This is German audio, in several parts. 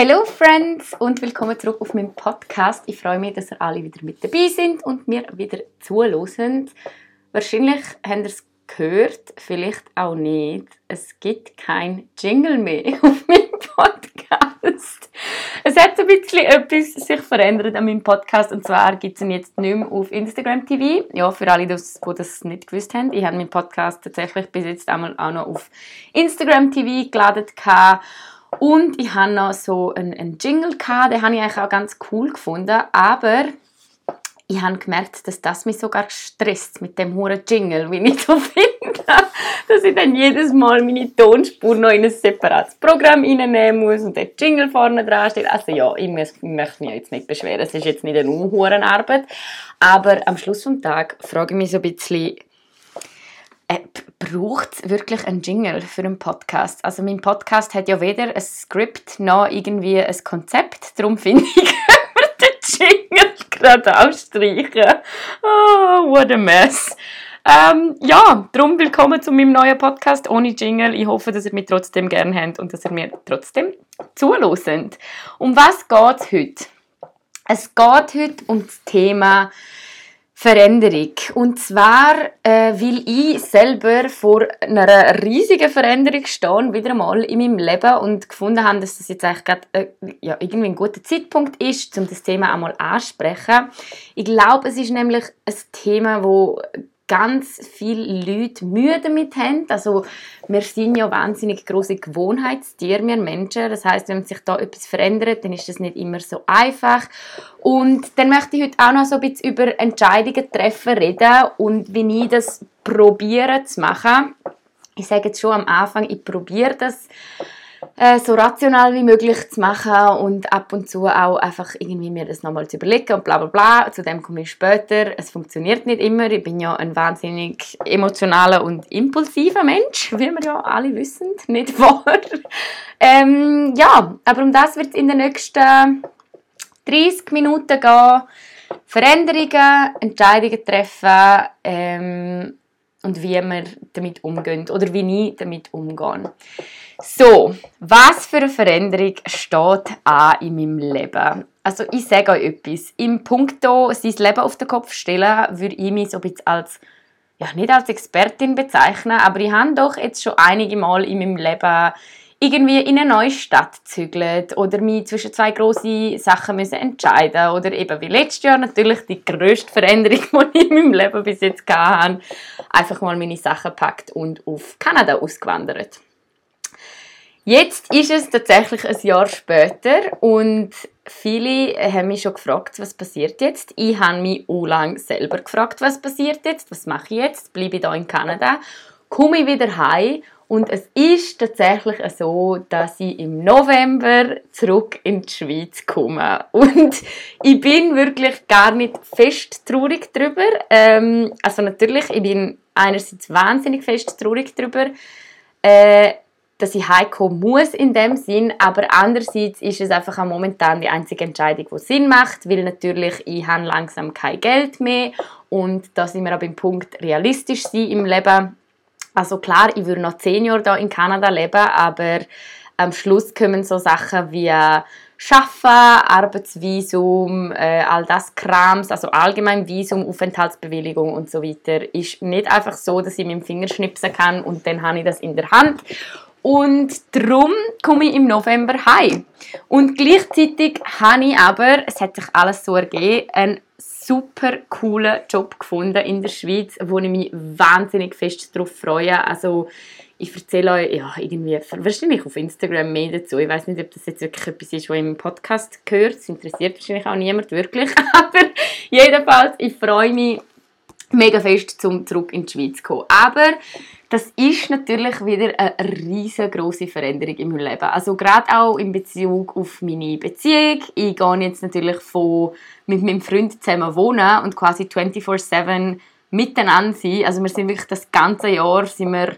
Hello Friends und willkommen zurück auf meinem Podcast. Ich freue mich, dass ihr alle wieder mit dabei sind und mir wieder zuhören. Wahrscheinlich habt ihr es gehört, vielleicht auch nicht. Es gibt kein Jingle mehr auf meinem Podcast. Es hat ein bisschen etwas sich verändert an meinem Podcast und zwar gibt es ihn jetzt nicht mehr auf Instagram TV. Ja, für alle, die das nicht gewusst haben, ich habe meinen Podcast tatsächlich bis jetzt einmal auch noch auf Instagram TV geladen und ich hatte noch so einen, einen Jingle, gehabt, den habe ich eigentlich auch ganz cool gefunden, aber ich habe gemerkt, dass das mich sogar stresst mit dem hohen Jingle, wie ich so finde, dass ich dann jedes Mal meine Tonspur noch in ein separates Programm reinnehmen muss und der Jingle vorne dran steht. Also ja, ich, möchte mich jetzt nicht beschweren, es ist jetzt nicht eine unhohe Arbeit, aber am Schluss des Tages frage ich mich so ein bisschen, äh, braucht es wirklich einen Jingle für einen Podcast? Also mein Podcast hat ja weder ein Skript noch irgendwie ein Konzept, darum finde ich, den Jingle gerade ausstreichen. Oh, what a mess. Ähm, ja, darum willkommen zu meinem neuen Podcast ohne Jingle. Ich hoffe, dass ihr mich trotzdem gerne habt und dass ihr mir trotzdem zuhört. Um was geht es heute? Es geht heute um das Thema Veränderung. Und zwar, äh, weil ich selber vor einer riesigen Veränderung stehe, wieder einmal in meinem Leben und gefunden habe, dass das jetzt eigentlich gerade, äh, ja, irgendwie ein guter Zeitpunkt ist, um das Thema einmal anzusprechen. Ich glaube, es ist nämlich ein Thema, wo ganz viele Leute Mühe damit haben. Also wir sind ja wahnsinnig große Gewohnheitstiere, wir Menschen. Das heißt, wenn sich da etwas verändert, dann ist das nicht immer so einfach. Und dann möchte ich heute auch noch so ein bisschen über Entscheidungen treffen reden und wie ich das probiere zu machen. Ich sage jetzt schon am Anfang, ich probiere das äh, so rational wie möglich zu machen und ab und zu auch einfach irgendwie mir das nochmal zu überlegen und bla bla bla. Zu dem komme ich später. Es funktioniert nicht immer. Ich bin ja ein wahnsinnig emotionaler und impulsiver Mensch, wie wir ja alle wissen, nicht wahr? ähm, ja, aber um das wird es in den nächsten 30 Minuten gehen. Veränderungen, Entscheidungen treffen ähm, und wie wir damit umgehen oder wie ich damit umgehe. So, was für eine Veränderung steht an in meinem Leben? Also ich sage euch etwas. Im Punkto sein Leben auf den Kopf stellen, würde ich mich so ein bisschen als, ja nicht als Expertin bezeichnen, aber ich habe doch jetzt schon einige Mal in meinem Leben irgendwie in eine neue Stadt zügelt oder mich zwischen zwei grossen Sachen müssen entscheiden oder eben wie letztes Jahr natürlich die grösste Veränderung, die ich in meinem Leben bis jetzt hatte, einfach mal meine Sachen packt und auf Kanada ausgewandert. Jetzt ist es tatsächlich ein Jahr später und viele haben mich schon gefragt, was passiert jetzt. Ich habe mich auch lange selber gefragt, was passiert jetzt, was mache ich jetzt, bleibe ich hier in Kanada, komme ich wieder heim und es ist tatsächlich so, dass ich im November zurück in die Schweiz komme. Und ich bin wirklich gar nicht fest traurig darüber. Ähm, also natürlich, ich bin einerseits wahnsinnig fest traurig darüber. Äh, dass ich heimkommen muss in dem Sinn, aber andererseits ist es einfach momentan die einzige Entscheidung, die Sinn macht, weil natürlich ich habe langsam kein Geld mehr und da sind wir aber im Punkt realistisch sein im Leben. Also klar, ich würde noch zehn Jahre da in Kanada leben, aber am Schluss kommen so Sachen wie Schaffen, Arbeitsvisum, äh, all das Krams, also allgemein Visum, Aufenthaltsbewilligung und so weiter, ist nicht einfach so, dass ich mit dem Finger schnipsen kann und dann habe ich das in der Hand. Und darum komme ich im November heim. Und gleichzeitig habe ich aber, es hat sich alles so ergeben, einen super coolen Job gefunden in der Schweiz, wo ich mich wahnsinnig fest darauf freue. Also ich erzähle euch ja, irgendwie, wahrscheinlich auf Instagram mehr dazu. Ich weiß nicht, ob das jetzt wirklich etwas ist, was im Podcast gehört. Das interessiert wahrscheinlich auch niemand wirklich. Aber jedenfalls, ich freue mich mega fest, um zurück in die Schweiz zu kommen. Aber das ist natürlich wieder eine riesengroße Veränderung in meinem Leben. Also gerade auch in Bezug auf meine Beziehung. Ich gehe jetzt natürlich von mit meinem Freund zusammen wohnen und quasi 24/7 miteinander sein. Also wir sind wirklich das ganze Jahr sind wir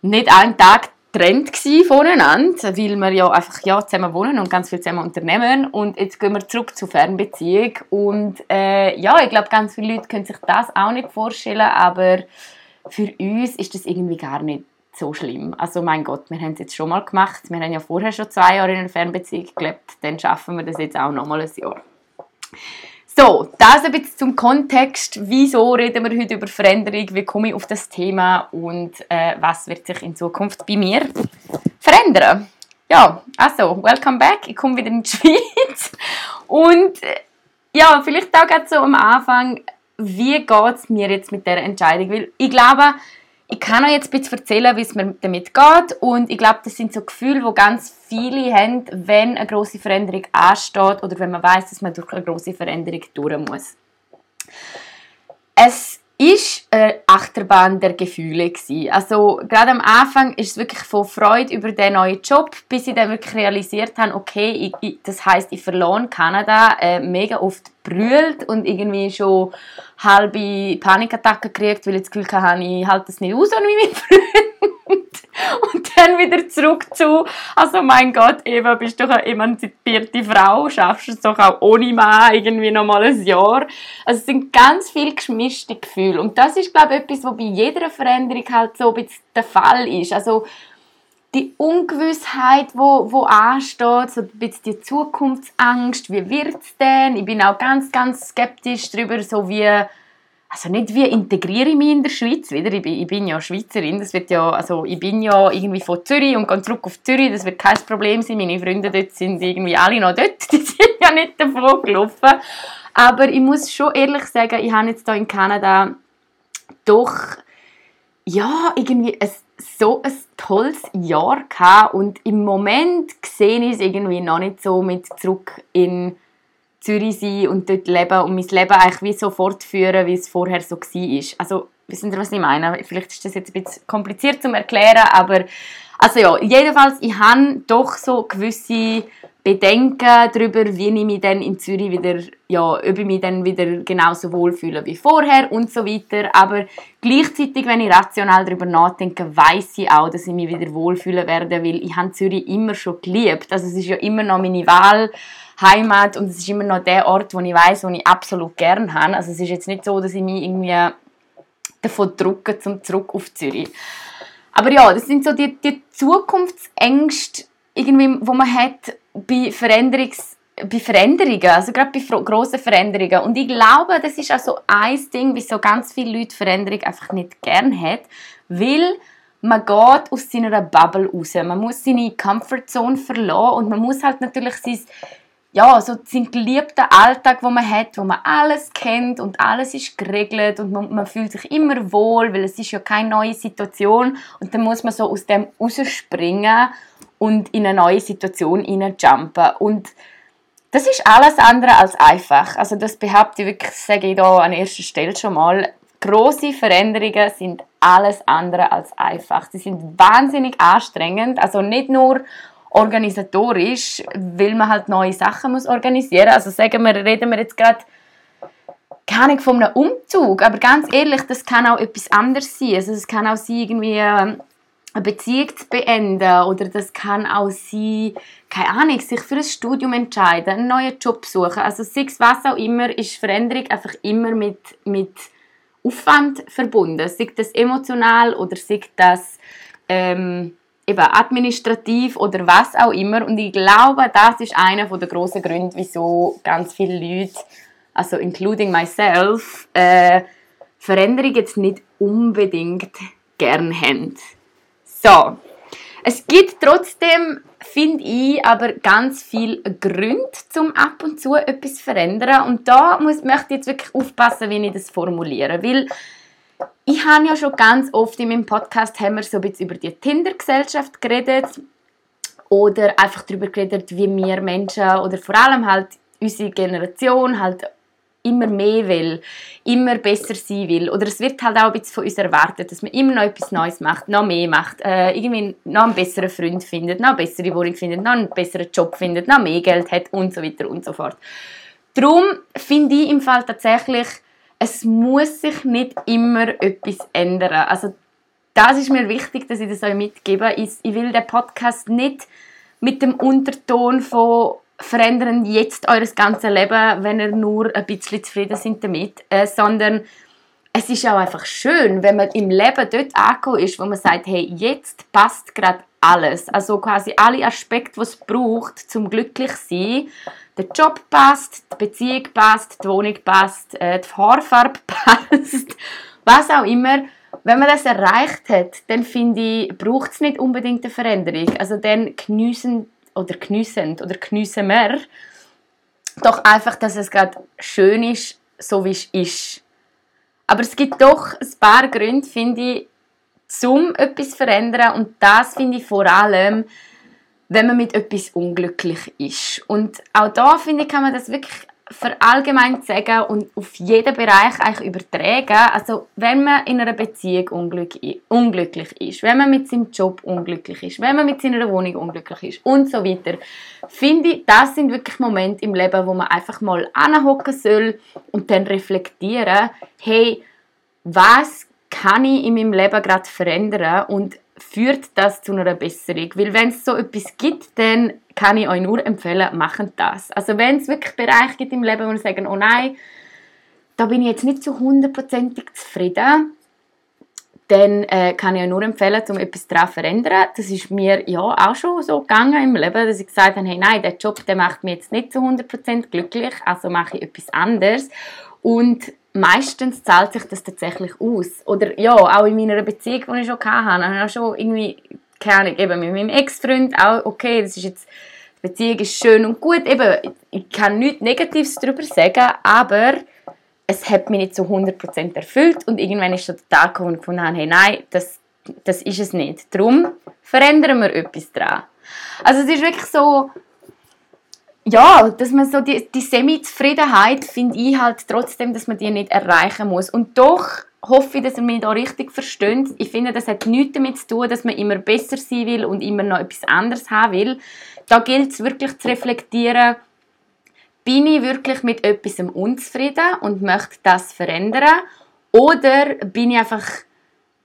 nicht einen Tag getrennt voneinander, weil wir ja einfach ja, zusammen wohnen und ganz viel zusammen unternehmen. Und jetzt gehen wir zurück zur Fernbeziehung. Und äh, ja, ich glaube, ganz viele Leute können sich das auch nicht vorstellen, aber für uns ist das irgendwie gar nicht so schlimm. Also mein Gott, wir haben es jetzt schon mal gemacht. Wir haben ja vorher schon zwei Jahre in einer Fernbeziehung gelebt. Dann schaffen wir das jetzt auch noch mal ein Jahr. So, das ein bisschen zum Kontext. Wieso reden wir heute über Veränderung? Wie komme ich auf das Thema? Und äh, was wird sich in Zukunft bei mir verändern? Ja, also, welcome back. Ich komme wieder in die Schweiz. Und äh, ja, vielleicht auch gerade so am Anfang, wie geht es mir jetzt mit der Entscheidung? Weil ich glaube, ich kann euch jetzt ein bisschen erzählen, wie es mir damit geht. Und ich glaube, das sind so Gefühle, die ganz viele haben, wenn eine große Veränderung ansteht oder wenn man weiß, dass man durch eine große Veränderung durch muss. Es ist eine Achterbahn der Gefühle gewesen. Also gerade am Anfang ist es wirklich von Freude über den neuen Job, bis ich dann wirklich realisiert habe, okay, ich, ich, das heißt, ich verloren Kanada, äh, mega oft brüllt und irgendwie schon halbe Panikattacken gekriegt, weil ich das Gefühl hatte, ich halte das nicht aus ohne meine Freunde. Und dann wieder zurück zu, also mein Gott, Eva, bist doch eine emanzipierte Frau, schaffst es doch auch ohne Mann irgendwie noch mal ein Jahr. Also es sind ganz viele gemischte Gefühle. Und das ist, glaube ich, etwas, was bei jeder Veränderung halt so ein bisschen der Fall ist. Also die Ungewissheit, wo, wo ansteht, so ein bisschen die Zukunftsangst, wie wird es denn? Ich bin auch ganz, ganz skeptisch darüber, so wie also nicht wie integriere ich mich in der Schweiz? Wieder, ich bin, ich bin ja Schweizerin, das wird ja, also ich bin ja irgendwie von Zürich und gehe zurück auf Zürich, das wird kein Problem sein, meine Freunde dort sind irgendwie alle noch dort, die sind ja nicht davon gelaufen, aber ich muss schon ehrlich sagen, ich habe jetzt hier in Kanada doch, ja, irgendwie ein, so ein tolles Jahr gehabt. Und im Moment sehe ich es irgendwie noch nicht so mit zurück in Zürich sein und dort leben und mein Leben eigentlich wie so fortführen, wie es vorher so war. Also, wissen Sie, was ich meine? Vielleicht ist das jetzt ein bisschen kompliziert zu erklären, aber also ja, jedenfalls, ich habe doch so gewisse Bedenken darüber, wie ich mich dann in Zürich wieder, ja, ob ich mich dann wieder genauso wohlfühle wie vorher und so weiter. Aber gleichzeitig, wenn ich rational darüber nachdenke, weiß ich auch, dass ich mich wieder wohlfühlen werde, weil ich habe Zürich immer schon geliebt. Also es ist ja immer noch meine Wahl Heimat und es ist immer noch der Ort, wo ich weiß, wo ich absolut gern habe. Also es ist jetzt nicht so, dass ich mich irgendwie davon drücke, zum zurück auf Zürich. Aber ja, das sind so die, die Zukunftsängste, irgendwie, wo man hat bei Veränderungs bei Veränderungen, also gerade bei grossen Veränderungen. Und ich glaube, das ist auch so ein Ding, wieso ganz viele Leute Veränderung einfach nicht gern haben, weil man geht aus seiner Bubble raus. Man muss seine Comfortzone verlassen und man muss halt natürlich sein ja, so seinen geliebten Alltag, wo man hat, wo man alles kennt und alles ist geregelt und man, man, fühlt sich immer wohl, weil es ist ja keine neue Situation und dann muss man so aus dem rausspringen und in eine neue Situation jumpen und das ist alles andere als einfach. Also das behaupte ich wirklich, sage ich da an erster Stelle schon mal. Große Veränderungen sind alles andere als einfach. Sie sind wahnsinnig anstrengend. Also nicht nur organisatorisch, weil man halt neue Sachen muss organisieren. Also sagen wir, reden wir jetzt gerade keine von einem Umzug, aber ganz ehrlich, das kann auch etwas anderes sein. Also es kann auch sein, irgendwie ähm, eine Beziehung zu beenden oder das kann auch sein, keine Ahnung, sich für ein Studium entscheiden, einen neuen Job suchen. Also es was auch immer, ist Veränderung einfach immer mit, mit Aufwand verbunden. Sei das emotional oder sei das ähm, eben administrativ oder was auch immer. Und ich glaube, das ist einer der grossen Gründe, wieso ganz viele Leute, also including myself, äh, Veränderung jetzt nicht unbedingt gern haben. So. Es gibt trotzdem, finde ich, aber ganz viele Gründe, zum ab und zu etwas zu verändern. Und da muss, möchte ich jetzt wirklich aufpassen, wie ich das formuliere. Weil ich habe ja schon ganz oft in meinem Podcast haben wir so ein bisschen über die Tinder-Gesellschaft geredet oder einfach darüber geredet, wie wir Menschen oder vor allem halt unsere Generation halt immer mehr will, immer besser sein will. Oder es wird halt auch ein bisschen von uns erwartet, dass man immer noch etwas Neues macht, noch mehr macht, äh, irgendwie noch einen besseren Freund findet, noch eine bessere Wohnung findet, noch einen besseren Job findet, noch mehr Geld hat und so weiter und so fort. Darum finde ich im Fall tatsächlich, es muss sich nicht immer etwas ändern. Also das ist mir wichtig, dass ich das euch mitgebe. Ich, ich will den Podcast nicht mit dem Unterton von verändern jetzt eures ganze Leben, wenn ihr nur ein bisschen zufrieden seid damit, äh, sondern es ist auch einfach schön, wenn man im Leben dort angekommen ist, wo man sagt, hey, jetzt passt gerade alles. Also quasi alle Aspekte, die es braucht, zum glücklich sein. Der Job passt, die Beziehung passt, die Wohnung passt, äh, die Haarfarbe passt, was auch immer. Wenn man das erreicht hat, dann finde ich, braucht es nicht unbedingt eine Veränderung. Also dann geniessen oder geniessend oder geniessen wir doch einfach, dass es gerade schön ist, so wie es ist. Aber es gibt doch ein paar Gründe, finde ich, zum etwas zu verändern. Und das finde ich vor allem, wenn man mit etwas unglücklich ist. Und auch da, finde ich, kann man das wirklich verallgemeint sagen und auf jeden Bereich eigentlich übertragen. Also wenn man in einer Beziehung unglücklich ist, wenn man mit seinem Job unglücklich ist, wenn man mit seiner Wohnung unglücklich ist und so weiter, finde ich, das sind wirklich Momente im Leben, wo man einfach mal anhocken soll und dann reflektieren, hey, was kann ich in meinem Leben gerade verändern und führt das zu einer Besserung? Weil wenn es so etwas gibt, dann kann ich euch nur empfehlen, machen das. Also wenn es wirklich Bereiche gibt im Leben, wo ihr sagen, oh nein, da bin ich jetzt nicht zu hundertprozentig zufrieden, dann äh, kann ich euch nur empfehlen, um etwas daran zu verändern. Das ist mir ja auch schon so gegangen im Leben, dass ich gesagt habe, hey, nein, der Job der macht mich jetzt nicht zu 100% glücklich, also mache ich etwas anderes. Und meistens zahlt sich das tatsächlich aus. Oder ja, auch in meiner Beziehung, die ich schon hatte, habe ich schon irgendwie keine Ahnung, eben mit meinem Ex-Freund auch, okay, das ist jetzt, die Beziehung ist schön und gut, eben, ich kann nichts Negatives darüber sagen, aber es hat mich nicht zu 100% erfüllt und irgendwann ist der Tag gekommen, wo gefunden hey, nein, das, das ist es nicht. Darum verändern wir etwas daran. Also es ist wirklich so, ja, dass man so die, die Semi-Zufriedenheit, finde ich halt trotzdem, dass man die nicht erreichen muss. Und doch hoffe ich, dass ihr mich da richtig versteht. Ich finde, das hat nichts damit zu tun, dass man immer besser sein will und immer noch etwas anderes haben will. Da gilt es wirklich zu reflektieren, bin ich wirklich mit etwas unzufrieden und möchte das verändern? Oder bin ich einfach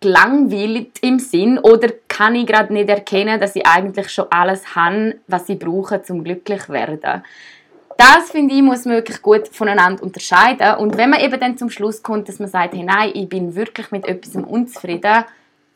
gelangweilt im Sinn? Oder kann ich gerade nicht erkennen, dass ich eigentlich schon alles habe, was ich brauche, zum glücklich zu werden? das finde ich, muss man wirklich gut voneinander unterscheiden. Und wenn man eben dann zum Schluss kommt, dass man sagt, hey, nein, ich bin wirklich mit etwas unzufrieden,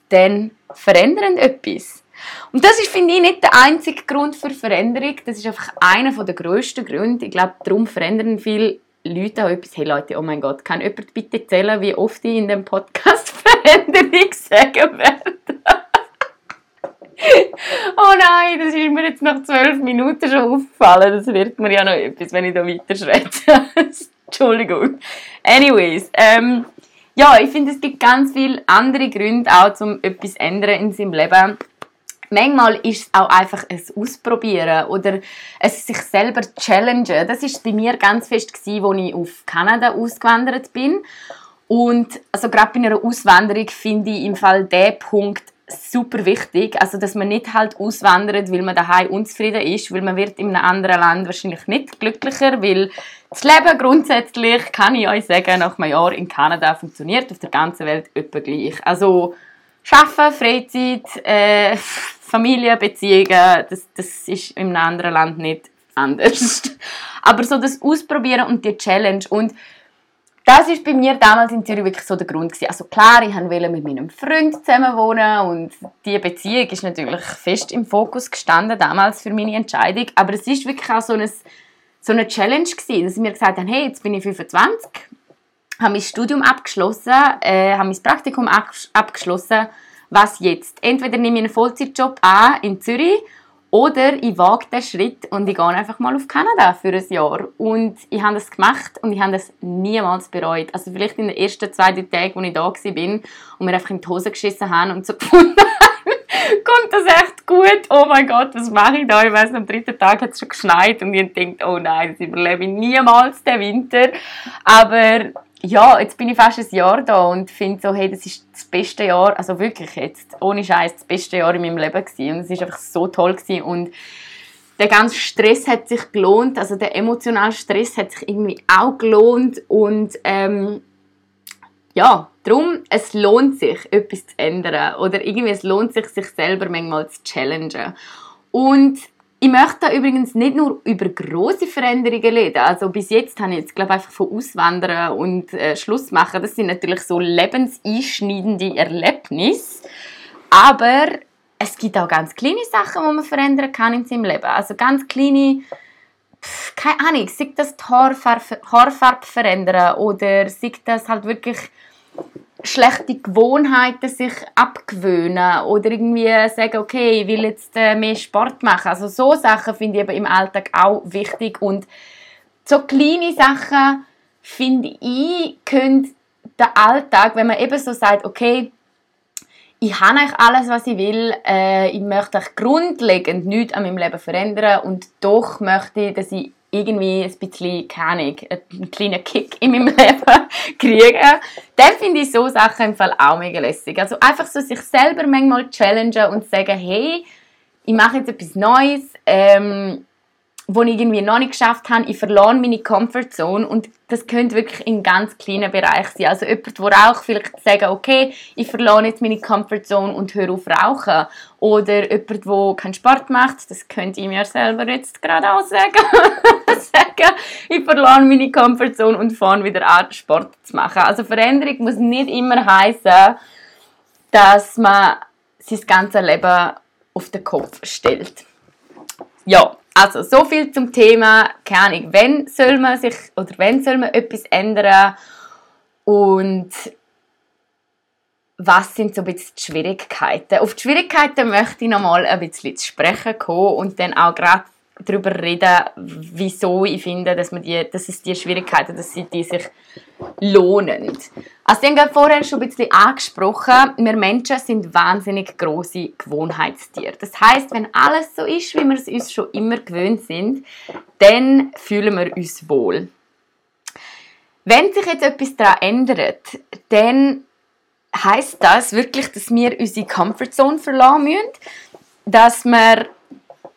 dann verändern etwas. Und das ist, finde ich, nicht der einzige Grund für Veränderung. Das ist einfach einer der grössten Gründe. Ich glaube, darum verändern viele Leute auch etwas. Hey Leute, oh mein Gott, kann jemand bitte erzählen, wie oft ich in dem Podcast Veränderung sagen werde? oh nein, das ist mir jetzt nach zwölf Minuten schon aufgefallen. Das wird mir ja noch etwas, wenn ich da weiter schreibe. Entschuldigung. Anyways, ähm, ja, ich finde, es gibt ganz viele andere Gründe auch, um etwas zu ändern in seinem Leben. Manchmal ist es auch einfach ein Ausprobieren oder es sich selber challengen. Das ist bei mir ganz fest als ich auf Kanada ausgewandert bin. Und also gerade bei einer Auswanderung finde ich im Fall der Punkt super wichtig, also dass man nicht halt auswandert, weil man daheim unzufrieden ist, weil man wird in einem anderen Land wahrscheinlich nicht glücklicher, weil das Leben grundsätzlich, kann ich euch sagen, nach einem Jahr in Kanada funktioniert auf der ganzen Welt etwa gleich. Also Schaffen, Freizeit, äh, Familie, Beziehungen, das, das ist in einem anderen Land nicht anders. Aber so das Ausprobieren und die Challenge und das ist bei mir damals in Zürich wirklich so der Grund gewesen. Also klar, ich wollte mit meinem Freund zusammen wohnen und die Beziehung ist natürlich fest im Fokus gestanden damals für meine Entscheidung. Aber es ist wirklich auch so eine, so eine Challenge gewesen, dass ich mir gesagt habe, hey, jetzt bin ich 25, habe mein Studium abgeschlossen, äh, habe mein Praktikum abgeschlossen. Was jetzt? Entweder nehme ich einen Vollzeitjob an in Zürich oder ich wage den Schritt und ich gehe einfach mal auf Kanada für ein Jahr. Und ich habe das gemacht und ich habe das niemals bereut. Also vielleicht in den ersten zwei, drei Tagen, als ich da war und mir einfach in die Hose geschissen habe und so gefunden kommt das echt gut? Oh mein Gott, was mache ich da? Ich weiß, am dritten Tag hat es schon geschneit und ich denke, oh nein, das überlebe ich niemals, den Winter. Aber ja, jetzt bin ich fast ein Jahr da und finde so, hey, das ist das beste Jahr, also wirklich jetzt, ohne Scheiß, das beste Jahr in meinem Leben gewesen. und es ist einfach so toll gewesen. und der ganze Stress hat sich gelohnt, also der emotionale Stress hat sich irgendwie auch gelohnt und ähm, ja, darum, es lohnt sich, etwas zu ändern oder irgendwie es lohnt sich, sich selber manchmal zu challengen und Ich möchte da übrigens nicht nur über große Veränderungen reden. Also bis jetzt habe ich jetzt glaube einfach von Auswandern und äh, Schluss machen. Das sind natürlich so lebenseinschneidende Erlebnisse. Aber es gibt auch ganz kleine Sachen, die man verändern kann in seinem Leben. Also ganz kleine, pff, keine Ahnung, sei das die Haarfarbe, Haarfarbe verändern oder sei das halt wirklich schlechte Gewohnheiten sich abgewöhnen oder irgendwie sagen, okay, ich will jetzt äh, mehr Sport machen. Also so Sachen finde ich eben im Alltag auch wichtig und so kleine Sachen finde ich, können der Alltag, wenn man eben so sagt, okay, ich habe eigentlich alles, was ich will. Äh, ich möchte grundlegend nichts an meinem Leben verändern und doch möchte ich, dass ich irgendwie ein bisschen, keine Ahnung, einen kleinen Kick in meinem Leben kriege. Dann finde ich so Sachen im Fall auch mega lässig. Also einfach so sich selber manchmal challengen und sagen, hey, ich mache jetzt etwas Neues. Ähm, wo ich irgendwie noch nicht geschafft habe, ich verlor meine Comfortzone und das könnte wirklich in ganz kleinen Bereich sein. Also jemand, der auch vielleicht sagen, okay, ich verlor jetzt meine Comfortzone und höre auf rauchen. Oder jemand, der keinen Sport macht, das könnte ich mir selber jetzt gerade auch sagen. sagen, ich verlor meine Comfortzone und fange wieder an, Sport zu machen. Also Veränderung muss nicht immer heißen, dass man sein ganzes Leben auf den Kopf stellt. Ja, also, so viel zum Thema, keine Ahnung, wenn soll man sich, oder wenn soll man etwas ändern und was sind so ein bisschen die Schwierigkeiten? Auf die Schwierigkeiten möchte ich noch mal ein bisschen zu sprechen kommen und dann auch gerade darüber reden, wieso ich finde, dass, man die, dass es die Schwierigkeiten, dass sie die sich lohnen. Also ich habe vorher schon ein bisschen angesprochen, wir Menschen sind wahnsinnig große Gewohnheitstiere. Das heißt, wenn alles so ist, wie wir es uns schon immer gewöhnt sind, dann fühlen wir uns wohl. Wenn sich jetzt etwas daran ändert, dann heißt das wirklich, dass wir unsere Comfortzone verlassen müssen, dass wir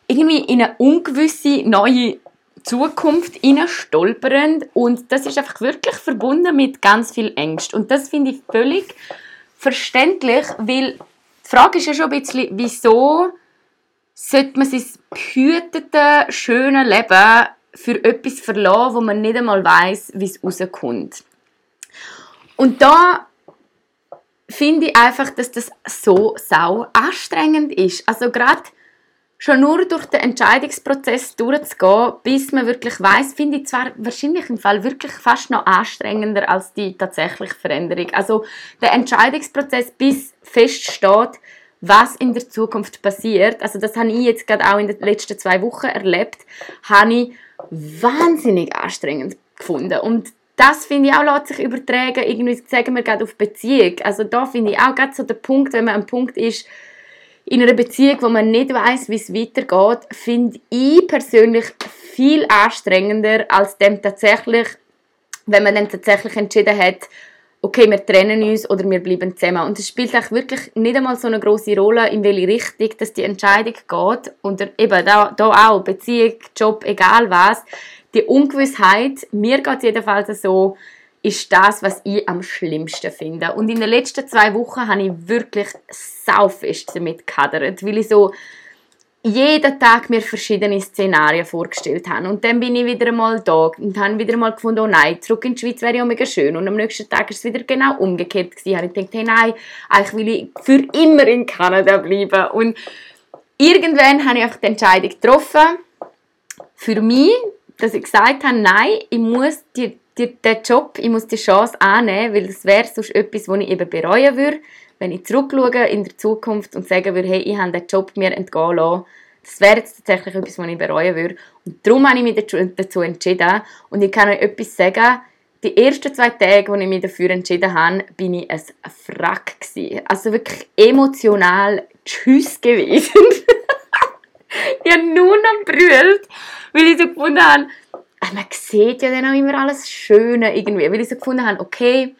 irgendwie in eine ungewisse neue Zukunft stolpern und das ist einfach wirklich verbunden mit ganz viel Ängst und das finde ich völlig verständlich, weil die Frage ist ja schon ein bisschen, wieso sollte man sein behütete, schöne Leben für etwas verlassen, wo man nicht einmal weiß, wie es rauskommt. Und da finde ich einfach, dass das so sau anstrengend ist. Also gerade schon nur durch den Entscheidungsprozess durchzugehen, bis man wirklich weiß, finde ich zwar wahrscheinlich im Fall wirklich fast noch anstrengender als die tatsächliche Veränderung. Also der Entscheidungsprozess, bis feststeht, was in der Zukunft passiert, also das habe ich jetzt gerade auch in den letzten zwei Wochen erlebt, habe ich wahnsinnig anstrengend gefunden. Und das finde ich auch, lässt sich übertragen, irgendwie sagen wir gerade auf Beziehung. Also da finde ich auch gerade so der Punkt, wenn man am Punkt ist, in einer Beziehung, wo man nicht weiß, wie es weitergeht, finde ich persönlich viel anstrengender als dem tatsächlich, wenn man dann tatsächlich entschieden hat, okay, wir trennen uns oder wir bleiben zusammen. Und es spielt auch wirklich nicht einmal so eine große Rolle, in welche Richtung dass die Entscheidung geht. Und eben da, da auch, Beziehung, Job, egal was. Die Ungewissheit, mir geht es jedenfalls so, ist das, was ich am schlimmsten finde. Und in den letzten zwei Wochen habe ich wirklich saufest damit gehadert, weil ich so jeden Tag mir verschiedene Szenarien vorgestellt habe. Und dann bin ich wieder einmal da und habe wieder einmal gefunden, oh nein, zurück in die Schweiz wäre ja mega schön. Und am nächsten Tag ist es wieder genau umgekehrt gewesen. Habe ich gedacht, hey nein, eigentlich will ich für immer in Kanada bleiben. Und irgendwann habe ich einfach die Entscheidung getroffen, für mich, dass ich gesagt habe, nein, ich muss die die, den Job, ich muss die Chance annehmen, weil das wäre sonst etwas, was ich eben bereuen würde, wenn ich zurückschaue in der Zukunft und sagen würde, hey, ich habe den Job mir entgehen lassen. Das wäre jetzt tatsächlich etwas, was ich bereuen würde. Und darum habe ich mich dazu entschieden. Und ich kann euch etwas sagen, die ersten zwei Tage, als ich mich dafür entschieden habe, bin ich ein Frack gewesen. Also wirklich emotional Tschüss gewesen. ich habe nur noch brüllt, weil ich so gefunden habe, man sieht ja dann auch immer alles Schöne irgendwie, weil ich so gefunden habe, okay,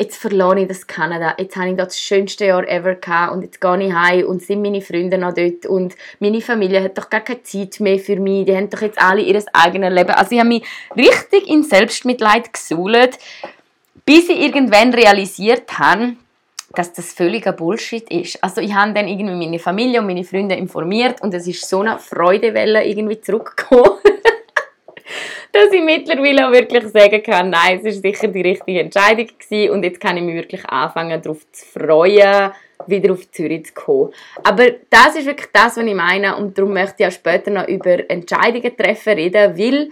jetzt verlasse ich das Kanada, jetzt habe ich das schönste Jahr ever gehabt und jetzt gehe ich heim und sind meine Freunde noch dort und meine Familie hat doch gar keine Zeit mehr für mich, die haben doch jetzt alle ihr eigenes Leben. Also ich habe mich richtig in Selbstmitleid gesuhlt, bis ich irgendwann realisiert habe, dass das völliger Bullshit ist. Also ich habe dann irgendwie meine Familie und meine Freunde informiert und es ist so eine Freudewelle irgendwie zurückgekommen, dass ich mittlerweile auch wirklich sagen kann, nein, es ist sicher die richtige Entscheidung gewesen und jetzt kann ich mich wirklich anfangen, darauf zu freuen, wieder auf Zürich zu kommen. Aber das ist wirklich das, was ich meine und darum möchte ich auch später noch über Entscheidungen treffen reden, weil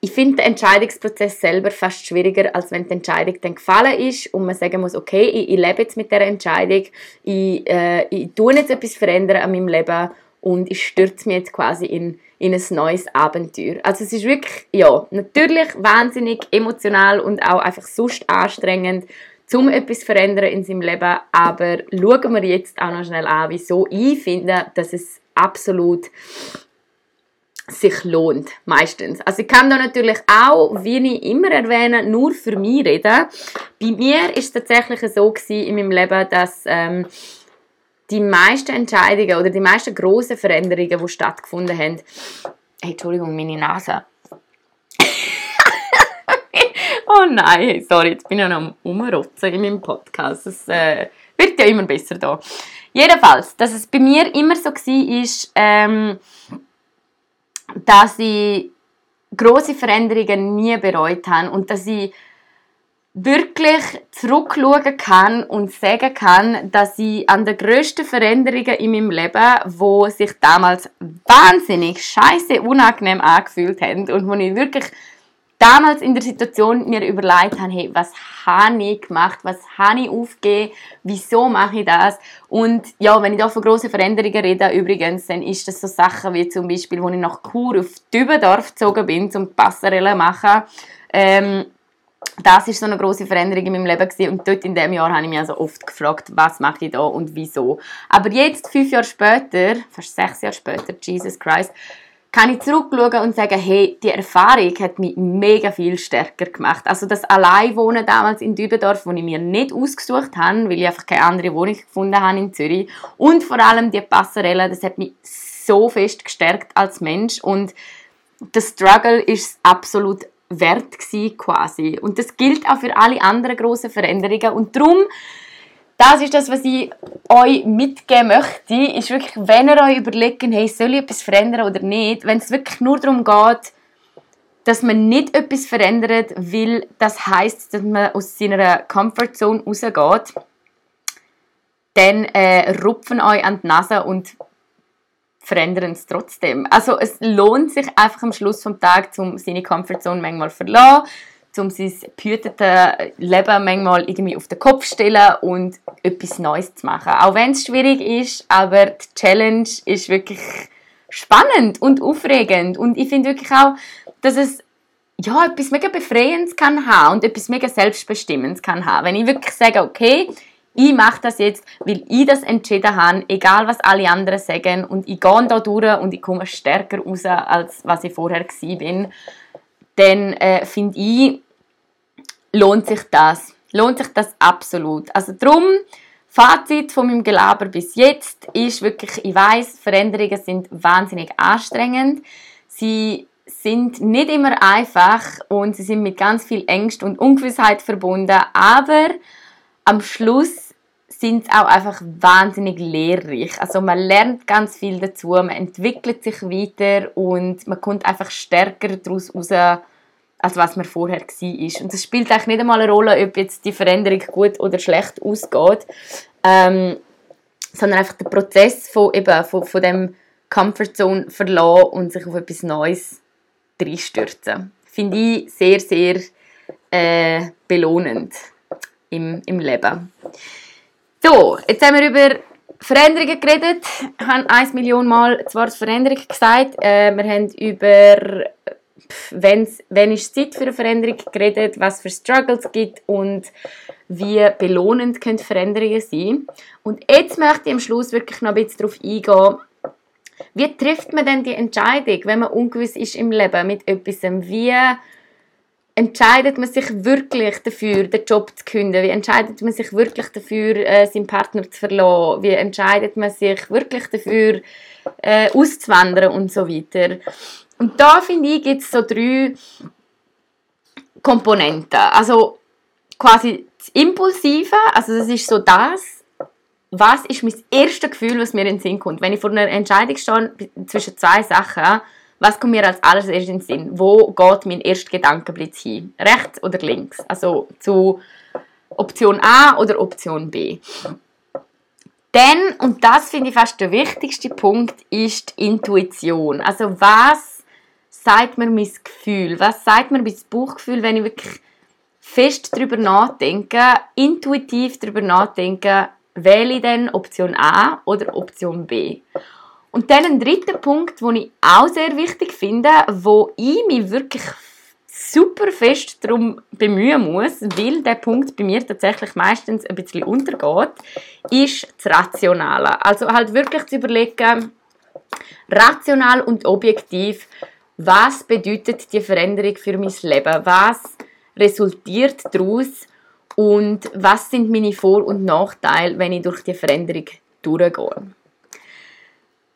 ich finde den Entscheidungsprozess selber fast schwieriger, als wenn die Entscheidung dann gefallen ist und man sagen muss, okay, ich, ich lebe jetzt mit der Entscheidung, ich, äh, ich tue jetzt etwas verändern an meinem Leben und ich stürze mich jetzt quasi in, in ein neues Abenteuer. Also es ist wirklich, ja, natürlich wahnsinnig emotional und auch einfach sonst anstrengend, um etwas zu verändern in seinem Leben, aber schauen wir jetzt auch noch schnell an, wieso ich finde, dass es absolut sich lohnt, meistens. Also ich kann da natürlich auch, wie ich immer erwähne, nur für mich reden. Bei mir ist es tatsächlich so gewesen in meinem Leben, dass ähm, die meisten Entscheidungen oder die meisten grossen Veränderungen, die stattgefunden haben, hey, Entschuldigung, meine Nase. oh nein, sorry, jetzt bin ich noch am Umrotzen in meinem Podcast. Es äh, wird ja immer besser da. Jedenfalls, dass es bei mir immer so war, ist, ähm, dass ich große Veränderungen nie bereut habe und dass ich wirklich zurückschauen kann und sagen kann, dass ich an den grössten Veränderungen in meinem Leben, wo sich damals wahnsinnig scheiße unangenehm angefühlt haben und wo ich wirklich damals in der Situation mir überlegt habe, hey, was habe ich gemacht, was habe ich aufgegeben, wieso mache ich das? Und ja, wenn ich da von grossen Veränderungen rede, übrigens, dann ist das so Sachen wie zum Beispiel, als ich nach Chur auf Dübendorf gezogen bin, zum Passerelle machen. Ähm, das ist so eine große Veränderung in meinem Leben gewesen. und dort in dem Jahr habe ich mich also oft gefragt, was mache ich da und wieso. Aber jetzt, fünf Jahre später, fast sechs Jahre später, Jesus Christ, kann ich zurückschauen und sagen, hey, die Erfahrung hat mich mega viel stärker gemacht. Also das Alleinwohnen damals in Dübendorf, wo ich mir nicht ausgesucht habe, weil ich einfach keine andere Wohnung gefunden habe in Zürich. Und vor allem die Passerelle, das hat mich so fest gestärkt als Mensch und der Struggle ist absolut wert gewesen, quasi. Und das gilt auch für alle anderen großen Veränderungen und darum das ist das, was ich euch mitgeben möchte, ist wirklich, wenn ihr euch überlegt, hey, soll ich etwas verändern oder nicht, wenn es wirklich nur darum geht, dass man nicht etwas verändert, weil das heißt, dass man aus seiner Comfortzone rausgeht, dann äh, rupfen euch an die Nase und verändern es trotzdem. Also es lohnt sich einfach am Schluss vom Tag, um seine Comfortzone manchmal zu verlassen, um sein behütetes Leben manchmal irgendwie auf den Kopf zu stellen und etwas Neues zu machen. Auch wenn es schwierig ist, aber die Challenge ist wirklich spannend und aufregend. Und ich finde wirklich auch, dass es ja, etwas mega Befreiendes kann haben und etwas mega Selbstbestimmendes kann haben. Wenn ich wirklich sage, okay, ich mache das jetzt, weil ich das entschieden habe, egal was alle anderen sagen und ich gehe da durch und ich komme stärker raus, als was ich vorher war, dann äh, finde ich, lohnt sich das. Lohnt sich das absolut. Also drum, Fazit von meinem Gelaber bis jetzt ist wirklich, ich weiß, Veränderungen sind wahnsinnig anstrengend. Sie sind nicht immer einfach und sie sind mit ganz viel Ängst und Ungewissheit verbunden, aber am Schluss sind sie auch einfach wahnsinnig lehrreich. Also man lernt ganz viel dazu, man entwickelt sich weiter und man kommt einfach stärker daraus raus, als was man vorher war. Und es spielt eigentlich nicht einmal eine Rolle, ob jetzt die Veränderung gut oder schlecht ausgeht, ähm, sondern einfach der Prozess von, eben, von, von dem Comfortzone verlassen und sich auf etwas Neues reinstürzen. Finde ich sehr, sehr äh, belohnend im, im Leben. So, jetzt haben wir über Veränderungen geredet, haben 1 Million Mal zwar Veränderung gesagt, äh, wir haben über wenn's, wenn ist Zeit für eine Veränderung geredet, was für Struggles es gibt und wie belohnend können Veränderungen sein. Und jetzt möchte ich am Schluss wirklich noch ein bisschen darauf eingehen, wie trifft man denn die Entscheidung, wenn man ungewiss ist im Leben mit etwas? Wie entscheidet man sich wirklich dafür, den Job zu kündigen? Wie entscheidet man sich wirklich dafür, äh, seinen Partner zu verlassen? Wie entscheidet man sich wirklich dafür, äh, auszuwandern und so weiter? Und da finde ich, gibt es so drei Komponenten. Also quasi das Impulsive, also das ist so das, was ist mein erstes Gefühl, was mir in den Sinn kommt. Wenn ich vor einer Entscheidung stehe zwischen zwei Sachen, was kommt mir als allererstes in den Sinn? Wo geht mein erster Gedankenblitz hin? Rechts oder links? Also zu Option A oder Option B. Dann, und das finde ich fast der wichtigste Punkt, ist die Intuition. Also was sagt mir mein Gefühl? Was sagt mir mein Bauchgefühl, wenn ich wirklich fest darüber nachdenke, intuitiv darüber nachdenke, wähle ich denn Option A oder Option B? Und dann ein dritter Punkt, den ich auch sehr wichtig finde, wo ich mich wirklich super fest darum bemühen muss, weil der Punkt bei mir tatsächlich meistens ein bisschen untergeht, ist das Rationale. Also halt wirklich zu überlegen, rational und objektiv, was bedeutet die Veränderung für mein Leben? Was resultiert daraus? Und was sind meine Vor- und Nachteile, wenn ich durch die Veränderung durchgehe?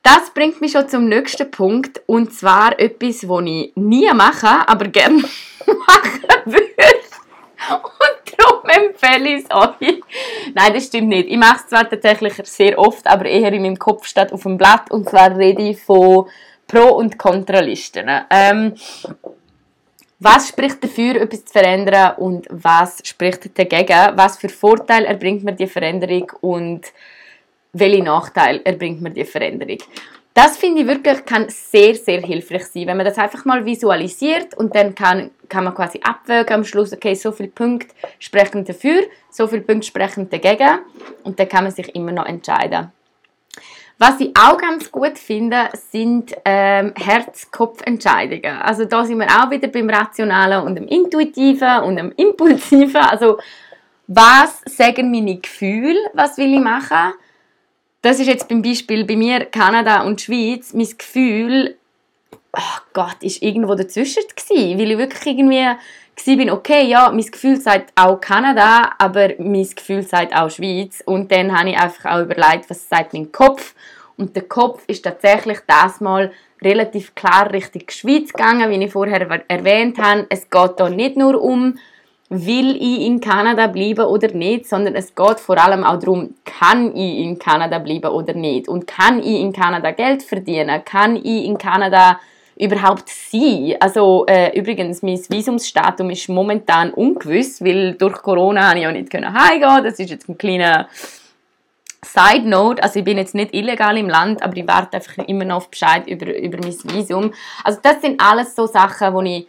Das bringt mich schon zum nächsten Punkt und zwar etwas, was ich nie mache, aber gerne machen würde. Und darum empfehle ich es euch. Nein, das stimmt nicht. Ich mache es zwar tatsächlich sehr oft, aber eher in meinem Kopf statt auf dem Blatt. Und zwar rede ich von Pro- und Kontralisten. Ähm, was spricht dafür, etwas zu verändern und was spricht dagegen? Was für Vorteile erbringt mir die Veränderung und welche Nachteile erbringt mir die Veränderung? Das finde ich wirklich kann sehr, sehr hilfreich sein, wenn man das einfach mal visualisiert und dann kann, kann man quasi abwägen am Schluss, okay, so viele Punkte sprechen dafür, so viele Punkte sprechen dagegen und dann kann man sich immer noch entscheiden. Was ich auch ganz gut finde, sind ähm, Herz-Kopf-Entscheidungen. Also da sind wir auch wieder beim Rationalen und dem Intuitiven und dem Impulsiven. Also was sagen meine Gefühle, was will ich machen? Das ist jetzt beim Beispiel bei mir Kanada und Schweiz. Mein Gefühl, ach Gott, ist irgendwo dazwischen gewesen, weil ich wirklich irgendwie bin, okay, ja, mein Gefühl sagt auch Kanada, aber mein Gefühl sagt auch Schweiz. Und dann habe ich einfach auch überlegt, was sagt mein Kopf. Und der Kopf ist tatsächlich das mal relativ klar Richtung Schweiz gegangen, wie ich vorher erwähnt habe. Es geht hier nicht nur um, will ich in Kanada bleiben oder nicht, sondern es geht vor allem auch darum, kann ich in Kanada bleiben oder nicht. Und kann ich in Kanada Geld verdienen? Kann ich in Kanada überhaupt sein. Also äh, übrigens, mein Visumsstatum ist momentan ungewiss, weil durch Corona ich auch nicht heimgehen Das ist jetzt ein kleiner Side Note, also ich bin jetzt nicht illegal im Land, aber ich warte einfach immer noch auf Bescheid über, über mein Visum. Also das sind alles so Sachen, wo ich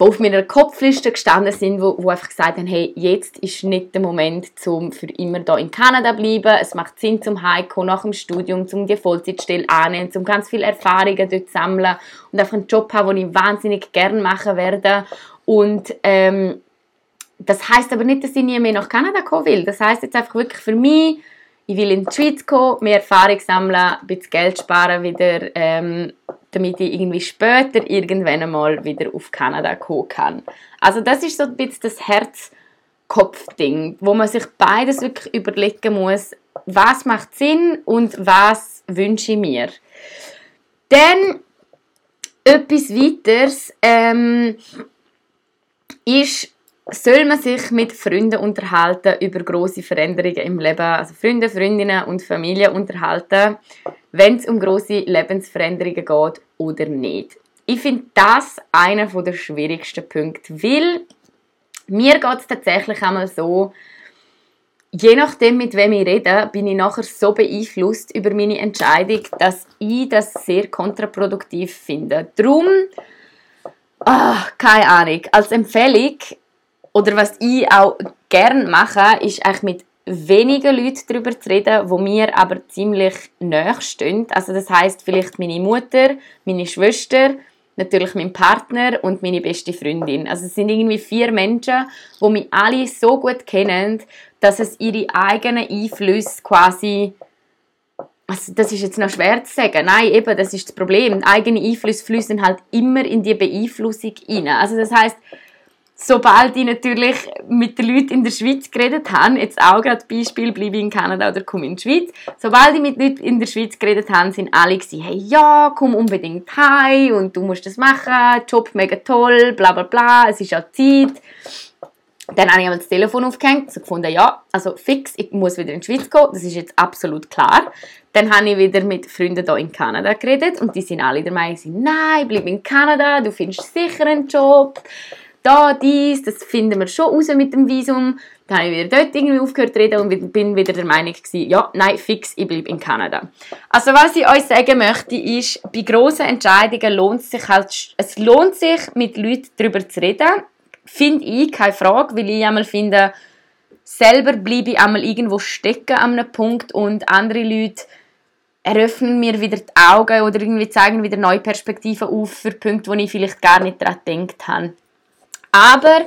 die auf meiner Kopfliste gestanden sind, wo, wo einfach gesagt haben, hey, jetzt ist nicht der Moment, um für immer da in Kanada zu bleiben. Es macht Sinn zum Heiko nach dem Studium, um die Vollzeitstelle anzunehmen, um ganz viele Erfahrungen dort zu sammeln und einfach einen Job haben, den ich wahnsinnig gerne machen werde. Und ähm, das heißt aber nicht, dass ich nie mehr nach Kanada kommen will. Das heißt jetzt einfach wirklich für mich, ich will in die Schweiz kommen, mehr Erfahrung sammeln, ein bisschen Geld sparen wieder, ähm, damit ich irgendwie später irgendwann einmal wieder auf Kanada kommen kann. Also das ist so ein bisschen das Herz-Kopf-Ding, wo man sich beides wirklich überlegen muss, was macht Sinn und was wünsche ich mir. Dann etwas weiteres ähm, ist soll man sich mit Freunden unterhalten über große Veränderungen im Leben, also Freunde, Freundinnen und Familie unterhalten, wenn es um große Lebensveränderungen geht oder nicht. Ich finde das einer der schwierigsten Punkte, weil mir geht es tatsächlich einmal so, je nachdem, mit wem ich rede, bin ich nachher so beeinflusst über meine Entscheidung, dass ich das sehr kontraproduktiv finde. Drum, ach, keine Ahnung, als Empfehlung oder was ich auch gerne mache, ist eigentlich mit wenigen Leuten darüber zu reden, wo mir aber ziemlich nahe stehen. Also das heißt vielleicht meine Mutter, meine Schwester, natürlich mein Partner und meine beste Freundin. Also es sind irgendwie vier Menschen, wo mich alle so gut kennen, dass es ihre eigenen Einflüsse quasi also das ist jetzt noch schwer zu sagen. Nein, eben, das ist das Problem. Eigene Einflüsse fließen halt immer in die Beeinflussung rein. Also das heißt, sobald ich natürlich mit den Leuten in der Schweiz geredet habe, jetzt auch gerade Beispiel, bleibe ich in Kanada oder komme in die Schweiz, sobald ich mit Leuten in der Schweiz geredet habe, sind alle gesagt, hey, ja, komm unbedingt heim und du musst das machen, Job mega toll, bla bla bla, es ist ja Zeit. Dann habe ich einmal das Telefon aufgehängt, also gefunden, ja, also fix, ich muss wieder in die Schweiz gehen, das ist jetzt absolut klar. Dann habe ich wieder mit Freunden hier in Kanada geredet und die sind alle der Meinung, nein, bleib in Kanada, du findest sicher einen Job, da, dies, das finden wir schon raus mit dem Visum. Dann habe ich wieder dort irgendwie aufgehört zu reden und bin wieder der Meinung gewesen, ja, nein, fix, ich bleibe in Kanada. Also was ich euch sagen möchte, ist, bei grossen Entscheidungen lohnt es sich halt, es lohnt sich, mit Leuten darüber zu reden. Finde ich, keine Frage, weil ich einmal finde, selber bleibe ich einmal irgendwo stecken an einem Punkt und andere Leute eröffnen mir wieder die Augen oder irgendwie zeigen wieder neue Perspektiven auf für Punkte, wo ich vielleicht gar nicht daran gedacht habe. Aber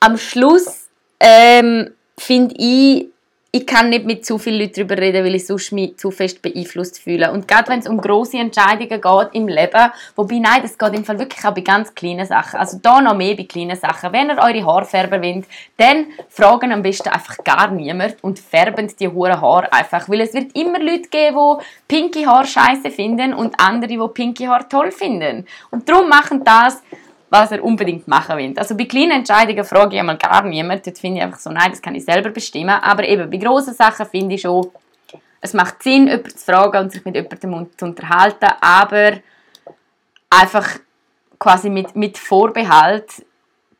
am Schluss ähm, finde ich, ich kann nicht mit zu vielen Leuten darüber reden, weil ich sonst mich zu fest beeinflusst fühle. Und gerade wenn es um große Entscheidungen geht im Leben, wobei nein, das geht im Fall wirklich auch bei ganz kleinen Sachen. Also da noch mehr bei kleinen Sachen. Wenn ihr eure Haare färben wollt, dann fragen am besten einfach gar niemand und färben die hohen Haare einfach. Weil es wird immer Leute geben, die pinke Haare scheiße finden und andere, die pinke Haare toll finden. Und darum machen das was er unbedingt machen will. Also bei kleinen Entscheidungen frage ich einmal gar niemand. Dort finde ich einfach so, nein, das kann ich selber bestimmen. Aber eben bei grossen Sachen finde ich schon, es macht Sinn, jemanden zu fragen und sich mit jemandem zu unterhalten, aber einfach quasi mit, mit Vorbehalt,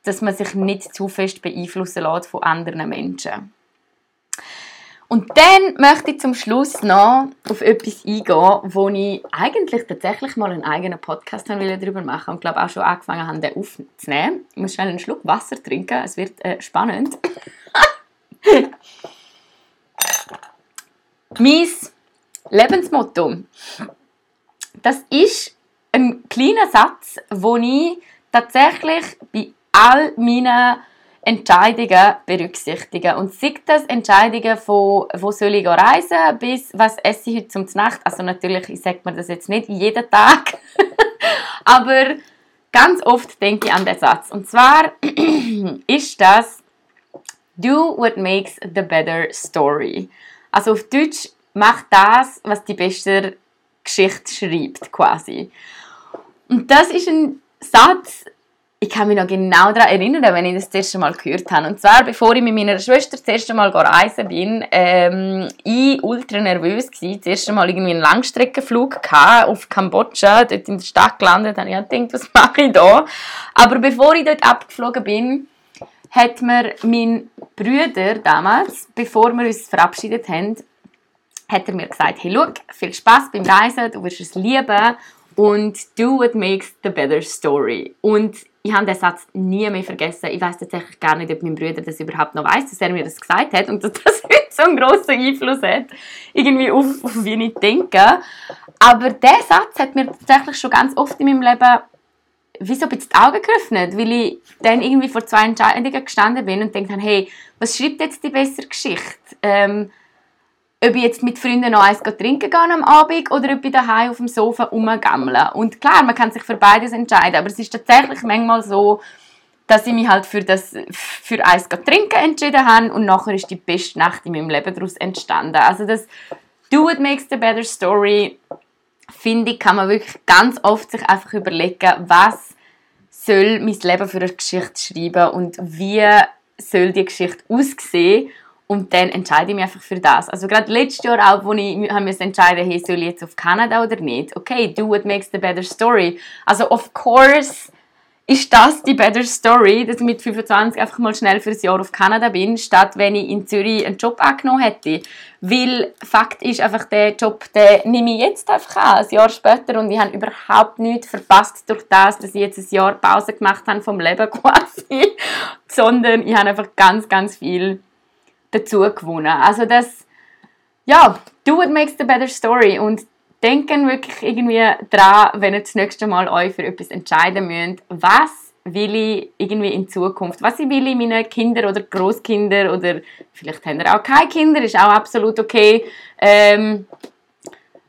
dass man sich nicht zu fest beeinflussen lässt von anderen Menschen. Und dann möchte ich zum Schluss noch auf etwas eingehen, wo ich eigentlich tatsächlich mal einen eigenen Podcast darüber machen und glaube auch schon angefangen habe, den aufzunehmen. Ich muss schnell einen Schluck Wasser trinken, es wird äh, spannend. mein Lebensmotto. Das ist ein kleiner Satz, den ich tatsächlich bei all meinen Entscheidungen berücksichtigen. Und sei das Entscheidungen von, wo soll ich reisen, bis was esse ich heute zum Nacht. Also natürlich, ich sage mir das jetzt nicht jeden Tag, aber ganz oft denke ich an den Satz. Und zwar ist das Do what makes the better story. Also auf Deutsch, mach das, was die beste Geschichte schreibt, quasi. Und das ist ein Satz, ich kann mich noch genau daran erinnern, wenn ich das das erste Mal gehört habe. Und zwar, bevor ich mit meiner Schwester das erste Mal reisen bin, ähm, ich ultra nervös war. Das erste Mal irgendwie einen Langstreckenflug auf Kambodscha, dort in der Stadt gelandet, habe ich gedacht, was mache ich da? Aber bevor ich dort abgeflogen bin, hat mir mein Bruder damals, bevor wir uns verabschiedet haben, hat er mir gesagt, hey, schau, viel Spaß beim Reisen, du wirst es lieben und do what makes the better story. Und ich habe den Satz nie mehr vergessen. Ich weiß tatsächlich gar nicht, ob mein Bruder das überhaupt noch weiß, dass er mir das gesagt hat und dass das heute so einen grossen Einfluss hat, irgendwie auf, auf wie ich denke. Aber der Satz hat mir tatsächlich schon ganz oft in meinem Leben wie so ein bisschen die Augen geöffnet, weil ich dann irgendwie vor zwei Entscheidungen gestanden bin und denke, hey, was schreibt jetzt die bessere Geschichte? Ähm, ob ich jetzt mit Freunden noch eins trinken gehe am Abend oder ob ich daheim auf dem Sofa rumgammle. Und klar, man kann sich für beides entscheiden, aber es ist tatsächlich manchmal so, dass ich mich halt für, das, für eins trinken entschieden habe und nachher ist die beste Nacht in meinem Leben daraus entstanden. Also das Do What Makes the Better Story, finde ich, kann man wirklich ganz oft sich einfach überlegen, was soll mein Leben für eine Geschichte schreiben und wie soll die Geschichte aussehen und dann entscheide ich mich einfach für das. Also gerade letztes Jahr auch, wo ich mich entscheiden hey, soll ich jetzt auf Kanada oder nicht? Okay, do what makes the better story. Also of course ist das die better story, dass ich mit 25 einfach mal schnell für ein Jahr auf Kanada bin, statt wenn ich in Zürich einen Job angenommen hätte. Weil Fakt ist einfach, der Job, den nehme ich jetzt einfach an, ein Jahr später und ich habe überhaupt nichts verpasst durch das, dass ich jetzt ein Jahr Pause gemacht habe vom Leben quasi, sondern ich habe einfach ganz, ganz viel dazu gewonnen. Also das, ja, do what makes the better story und denken wirklich irgendwie dran, wenn ihr das nächste Mal euch für etwas entscheiden müsst, was will ich irgendwie in Zukunft, was ich will ich meinen Kindern oder Großkinder oder vielleicht haben ihr auch keine Kinder, ist auch absolut okay. Ähm,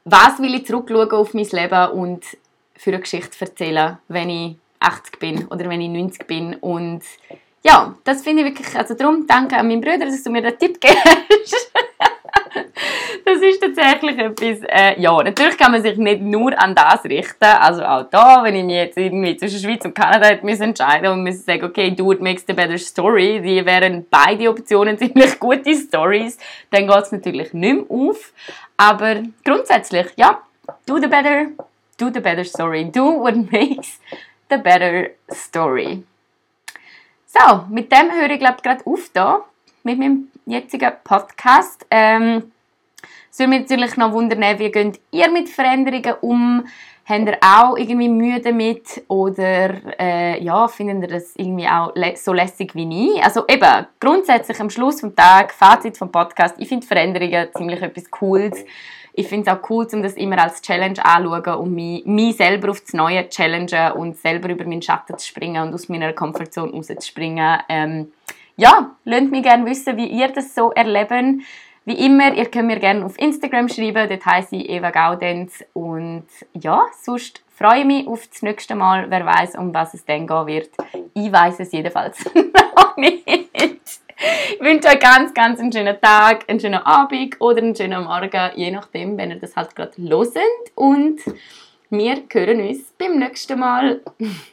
was will ich zurückschauen auf mein Leben und für eine Geschichte erzählen, wenn ich 80 bin oder wenn ich 90 bin und ja, das finde ich wirklich, also darum danke an meinen Bruder, dass du mir den Tipp gibst. das ist tatsächlich etwas, äh, ja, natürlich kann man sich nicht nur an das richten, also auch da, wenn ich mich jetzt irgendwie zwischen Schweiz und Kanada hätte entscheiden und müssen sagen, okay, do it makes the better story, die wären beide Optionen ziemlich gute Stories, dann geht es natürlich nicht mehr auf, aber grundsätzlich, ja, do the better, do the better story, do what makes the better story. So, mit dem höre ich glaube gerade auf da mit meinem jetzigen Podcast. Ähm, es würde mich natürlich noch wundern, wie geht ihr mit Veränderungen um? Habt ihr auch irgendwie Mühe damit oder äh, ja, findet ihr das irgendwie auch so lässig wie ich? Also eben, grundsätzlich am Schluss vom Tag, Fazit vom Podcast, ich finde Veränderungen ziemlich etwas Cooles. Ich finde es auch cool, um das immer als Challenge anzuschauen und mich, mich selber auf das Neue challengen und selber über meinen Schatten zu springen und aus meiner Komfortzone rauszuspringen. Ähm, ja, lasst mich gerne wissen, wie ihr das so erlebt. Wie immer, ihr könnt mir gerne auf Instagram schreiben, dort heisst ich Eva Gaudenz. Und ja, sonst freue ich mich auf das nächste Mal. Wer weiß, um was es dann gehen wird. Ich weiß es jedenfalls noch nicht. Ich wünsche euch ganz, ganz einen schönen Tag, einen schönen Abend oder einen schönen Morgen, je nachdem, wenn ihr das halt gerade loset. Und wir hören uns beim nächsten Mal.